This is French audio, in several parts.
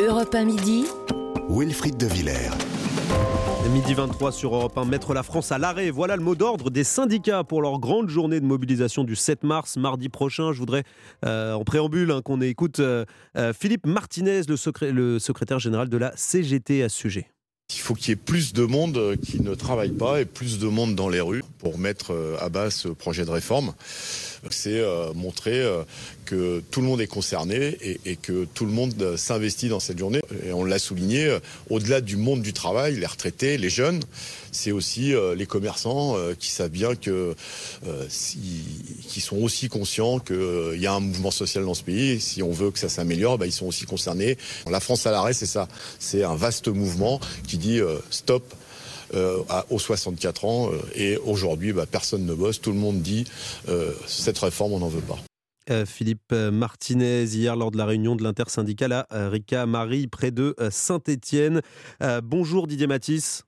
Europe 1 midi. Wilfried de Villers. Midi 23 sur Europe 1, mettre la France à l'arrêt. Voilà le mot d'ordre des syndicats pour leur grande journée de mobilisation du 7 mars, mardi prochain. Je voudrais, euh, en préambule, hein, qu'on écoute euh, euh, Philippe Martinez, le, le secrétaire général de la CGT à ce sujet. Il faut qu'il y ait plus de monde qui ne travaille pas et plus de monde dans les rues pour mettre à bas ce projet de réforme. C'est euh, montrer euh, que tout le monde est concerné et, que tout le monde s'investit dans cette journée. Et on l'a souligné, euh, au-delà du monde du travail, les retraités, les jeunes, c'est aussi les commerçants qui savent bien que, qui sont aussi conscients qu'il y a un mouvement social dans ce pays. si on veut que ça s'améliore, bah, ils sont aussi concernés. La France à l'arrêt, c'est ça. C'est un vaste mouvement qui dit stop euh, aux 64 ans. Euh, et aujourd'hui, bah, personne ne bosse. Tout le monde dit euh, cette réforme, on n'en veut pas. Philippe Martinez, hier lors de la réunion de l'intersyndicale à Rica Marie, près de Saint-Étienne. bonjour Didier Matisse.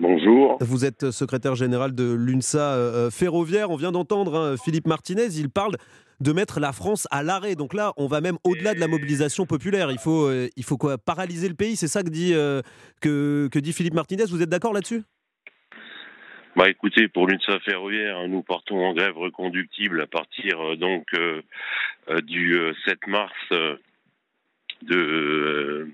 Bonjour. Vous êtes secrétaire général de l'UNSA ferroviaire. On vient d'entendre hein, Philippe Martinez. Il parle de mettre la France à l'arrêt. Donc là, on va même au-delà de la mobilisation populaire. Il faut, euh, il faut quoi Paralyser le pays, c'est ça que dit, euh, que, que dit Philippe Martinez. Vous êtes d'accord là-dessus? Bah écoutez, pour l'UNSA ferroviaire, nous partons en grève reconductible à partir euh, donc du 7 mars de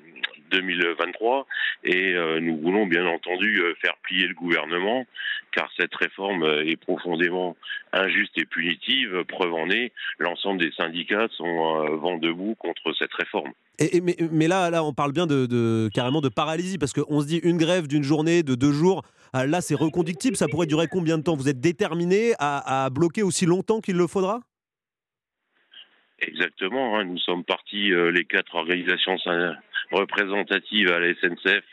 2023 et euh, nous voulons bien entendu euh, faire plier le gouvernement car cette réforme euh, est profondément injuste et punitive. Preuve en est, l'ensemble des syndicats sont vent debout contre cette réforme. Et, mais, là, là, on parle bien de, carrément de paralysie parce qu'on se dit une grève d'une journée, de deux jours. Là, c'est reconductible. Ça pourrait durer combien de temps? Vous êtes déterminé à bloquer aussi longtemps qu'il le faudra? Exactement. Hein. Nous sommes partis, euh, les quatre organisations représentatives à la SNCF,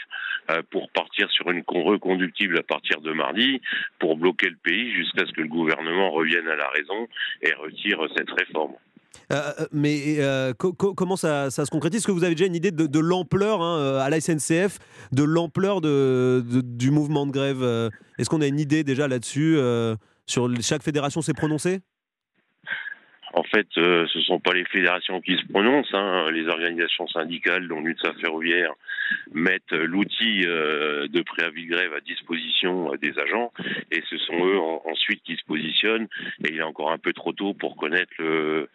euh, pour partir sur une reconductible à partir de mardi, pour bloquer le pays jusqu'à ce que le gouvernement revienne à la raison et retire cette réforme. Euh, mais comment ça, se concrétise? Est-ce que vous avez déjà une idée de, l'ampleur hein, à la SNCF, de l'ampleur de, du mouvement de grève Est-ce qu'on a une idée déjà là-dessus Sur chaque fédération s'est prononcée? En fait, euh, ce ne sont pas les fédérations qui se prononcent. Hein. Les organisations syndicales, dont l'UNSA ferroviaire, mettent l'outil euh, de préavis de grève à disposition euh, des agents, et ce sont eux ensuite qui se positionnent. Et il est encore un peu trop tôt pour connaître le,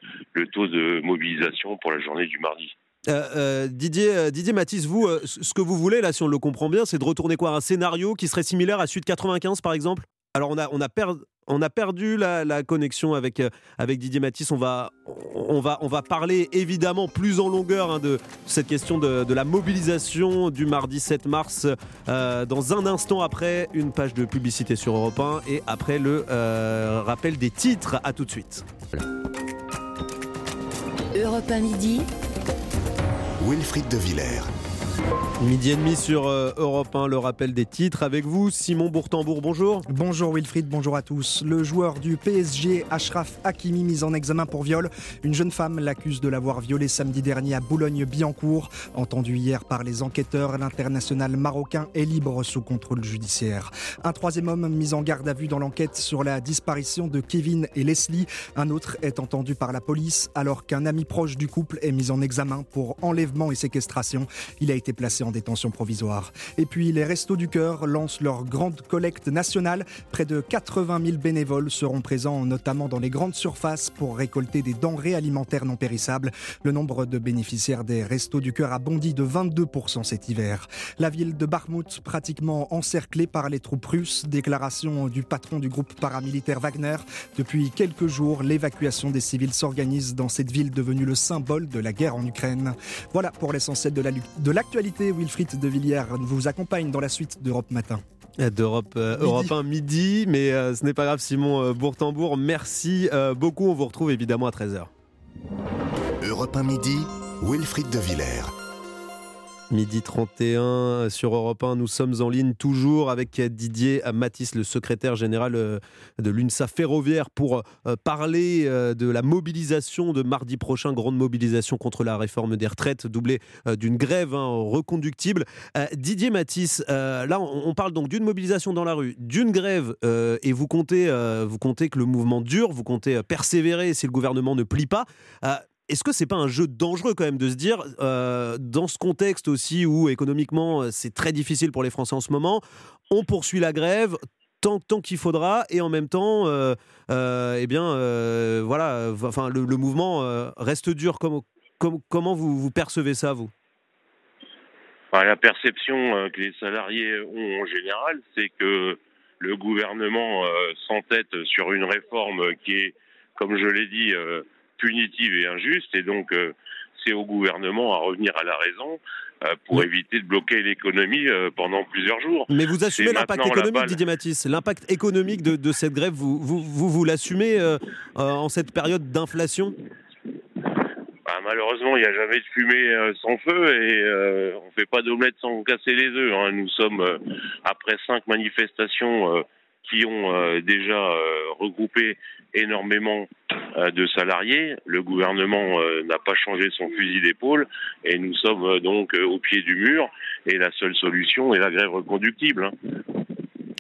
taux de mobilisation pour la journée du mardi. Didier, Didier Mathis, vous, ce que vous voulez, là, si on le comprend bien, c'est de retourner quoi? Un scénario qui serait similaire à Sud 95, par exemple? Alors on a, on a, on a perdu la, connexion avec, euh, avec Didier Matisse. On va, on, va, on va parler évidemment plus en longueur hein, de cette question de, la mobilisation du mardi 7 mars euh, dans un instant après une page de publicité sur Europe 1 et après le euh, rappel des titres. À tout de suite. Europe 1 midi. Wilfried de Villers. Midi et demi sur euh, Europe 1, le rappel des titres avec vous, Simon Bourtambourg, bonjour. Bonjour Wilfried, bonjour à tous. Le joueur du PSG, Ashraf Hakimi, mis en examen pour viol. Une jeune femme l'accuse de l'avoir violé samedi dernier à Boulogne-Billancourt. Entendu hier par les enquêteurs, l'international marocain est libre sous contrôle judiciaire. Un troisième homme mis en garde à vue dans l'enquête sur la disparition de Kevin et Leslie. Un autre est entendu par la police alors qu'un ami proche du couple est mis en examen pour enlèvement et séquestration. Il a été placé en détention provisoire. Et puis les Restos du Cœur lancent leur grande collecte nationale. Près de 80 000 bénévoles seront présents notamment dans les grandes surfaces pour récolter des denrées alimentaires non périssables. Le nombre de bénéficiaires des Restos du Cœur a bondi de 22% cet hiver. La ville de Barmouth pratiquement encerclée par les troupes russes. Déclaration du patron du groupe paramilitaire Wagner. Depuis quelques jours, l'évacuation des civils s'organise dans cette ville devenue le symbole de la guerre en Ukraine. Voilà pour l'essentiel de l'actualité. Wilfried de Villiers vous accompagne dans la suite d'Europe Matin d'Europe euh, Europe 1 midi, mais euh, ce n'est pas grave Simon euh, Bourtambourg, merci beaucoup, on vous retrouve évidemment à 13h. Europe 1 midi, Wilfried de Villers. Midi 31 sur Europe 1, nous sommes en ligne toujours avec Didier Matisse, le secrétaire général euh, de l'UNSA ferroviaire, pour euh, parler euh, de la mobilisation de mardi prochain, grande mobilisation contre la réforme des retraites, doublée d'une grève hein, reconductible. Didier Matisse, là on parle donc d'une mobilisation dans la rue, d'une grève, et vous comptez, vous comptez que le mouvement dure, vous comptez persévérer si le gouvernement ne plie pas. Est-ce que c'est pas un jeu dangereux quand même de se dire, dans ce contexte aussi où économiquement c'est très difficile pour les Français en ce moment, on poursuit la grève, tant, tant qu'il faudra et en même temps, euh, euh, eh bien, euh, voilà, enfin, le, mouvement reste dur. Comment, comment vous, vous percevez ça, vous? La perception que les salariés ont en général, c'est que le gouvernement s'entête sur une réforme qui est, comme je l'ai dit, punitive et injuste, et donc c'est au gouvernement à revenir à la raison euh, pour éviter de bloquer l'économie euh, pendant plusieurs jours. Mais vous assumez l'impact économique, Didier Matisse L'impact économique de, cette grève, vous, vous, vous, l'assumez euh, en cette période d'inflation? Bah, malheureusement, il n'y a jamais de fumée sans feu et on ne fait pas d'omelette sans casser les œufs. Hein. Nous sommes, après cinq manifestations qui ont déjà regroupé énormément euh, de salariés. Le gouvernement euh, n'a pas changé son fusil d'épaule et nous sommes euh, donc au pied du mur et la seule solution est la grève reconductible.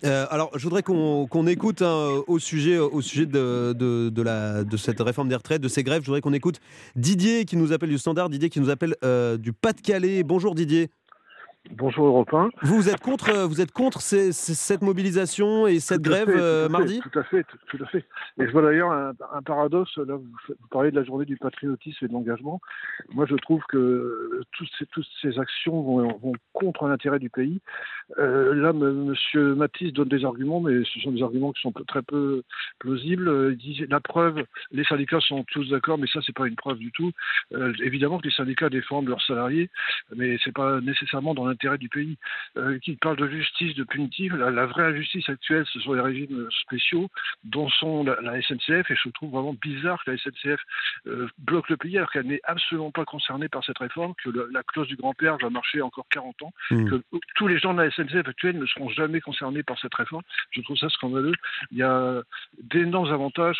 Hein. alors, je voudrais qu'on écoute hein, au sujet, au sujet de, de, la, de cette réforme des retraites, de ces grèves. Je voudrais qu'on écoute Didier qui nous appelle du Standard, Didier qui nous appelle du Pas-de-Calais. Bonjour Didier. Bonjour Europe 1. Vous êtes contre, vous êtes contre cette mobilisation et cette grève euh, mardi? Tout à fait, tout, à fait. Et je vois d'ailleurs un, paradoxe. Là, vous, parlez de la journée du patriotisme et de l'engagement. Moi, je trouve que toutes ces, toutes ces actions vont, contre l'intérêt du pays. Euh, là, Monsieur Matisse donne des arguments, mais ce sont des arguments qui sont très peu plausibles. Il dit la preuve, les syndicats sont tous d'accord, mais ça, c'est pas une preuve du tout. Euh, évidemment que les syndicats défendent leurs salariés, mais c'est pas nécessairement dans l'intérêt du pays. Euh, qui parle de justice, de punitive, la, vraie injustice actuelle, ce sont les régimes spéciaux, dont sont la, SNCF, et je trouve vraiment bizarre que la SNCF euh, bloque le pays alors qu'elle n'est absolument pas concernée par cette réforme, que la clause du grand-père va marcher encore 40 ans, mmh. que tous les gens de la SNCF actuelle ne seront jamais concernés par cette réforme. Je trouve ça scandaleux. Il y a d'énormes avantages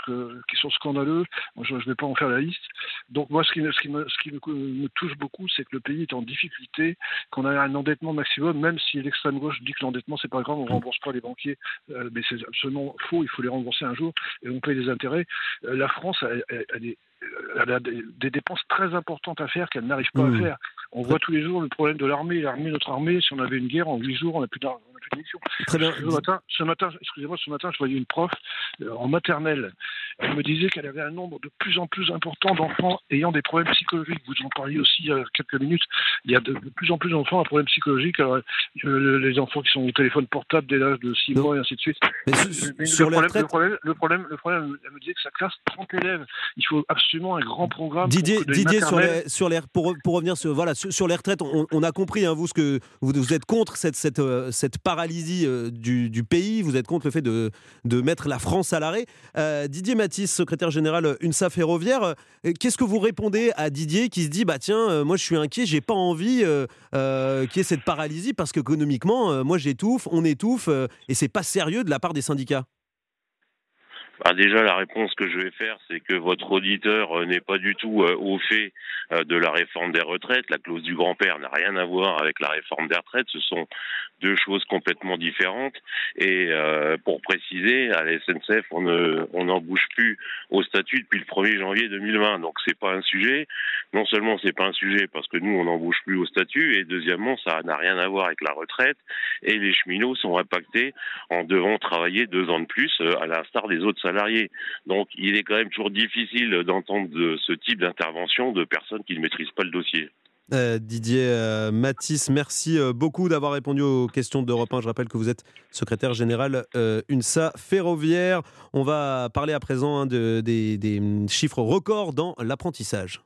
qui sont scandaleux. je ne vais pas en faire la liste. Donc moi, ce qui, ce qui, me, ce qui me, touche beaucoup, c'est que le pays est en difficulté, qu'on a un endettement maximum, même si l'extrême gauche dit que l'endettement c'est pas grave, on rembourse pas les banquiers, euh, mais c'est absolument faux. Il faut les rembourser un jour et on paye des intérêts. Euh, la France, elle, a des, dépenses très importantes à faire qu'elle n'arrive pas à faire. On voit tous les jours le problème de l'armée. L'armée, notre armée, si on avait une guerre en huit jours, on n'a plus d'argent. Très bien. Ce matin, ce matin excusez-moi, ce matin, je voyais une prof euh, en maternelle. Elle me disait qu'elle avait un nombre de plus en plus important d'enfants ayant des problèmes psychologiques. Vous en parliez aussi il y a quelques minutes. Il y a de, plus en plus d'enfants à problèmes psychologiques. Alors, euh, les enfants qui sont au téléphone portable dès l'âge de 6 mois et ainsi de suite. Mais le, problème, le, problème, le, problème, le, problème, elle me disait que sa classe, 30 élèves. Il faut absolument un grand programme. Didier, Didier sur les, sur les, pour, pour revenir sur, voilà, sur, les retraites, on, a compris, hein, vous, ce que vous, vous êtes contre cette, cette, euh, cette paralysie euh, du, pays, vous êtes contre le fait de, de mettre la France à l'arrêt. Euh, Didier Matisse, secrétaire général UNSA Ferroviaire, euh, qu'est-ce que vous répondez à Didier qui se dit bah tiens, moi je suis inquiet, j'ai pas envie qu'il y ait cette paralysie parce qu'économiquement, moi j'étouffe, on étouffe et c'est pas sérieux de la part des syndicats? Bah déjà, la réponse que je vais faire, c'est que votre auditeur euh, n'est pas du tout euh, au fait euh, de la réforme des retraites. La clause du grand-père n'a rien à voir avec la réforme des retraites. Ce sont deux choses complètement différentes. Et pour préciser, à la SNCF, on ne, on n'en bouge plus au statut depuis le 1er janvier 2020. Donc c'est pas un sujet. Non seulement c'est pas un sujet parce que nous on n'en bouge plus au statut, et deuxièmement ça n'a rien à voir avec la retraite. Et les cheminots sont impactés en devant travailler deux ans de plus, à l'instar des autres salariés. Donc il est quand même toujours difficile d'entendre ce type d'intervention de personnes qui ne maîtrisent pas le dossier. Euh, Didier euh, Matisse, merci euh, beaucoup d'avoir répondu aux questions d'Europe 1. Je rappelle que vous êtes secrétaire général UNSA Ferroviaire. On va parler à présent hein, des chiffres records dans l'apprentissage.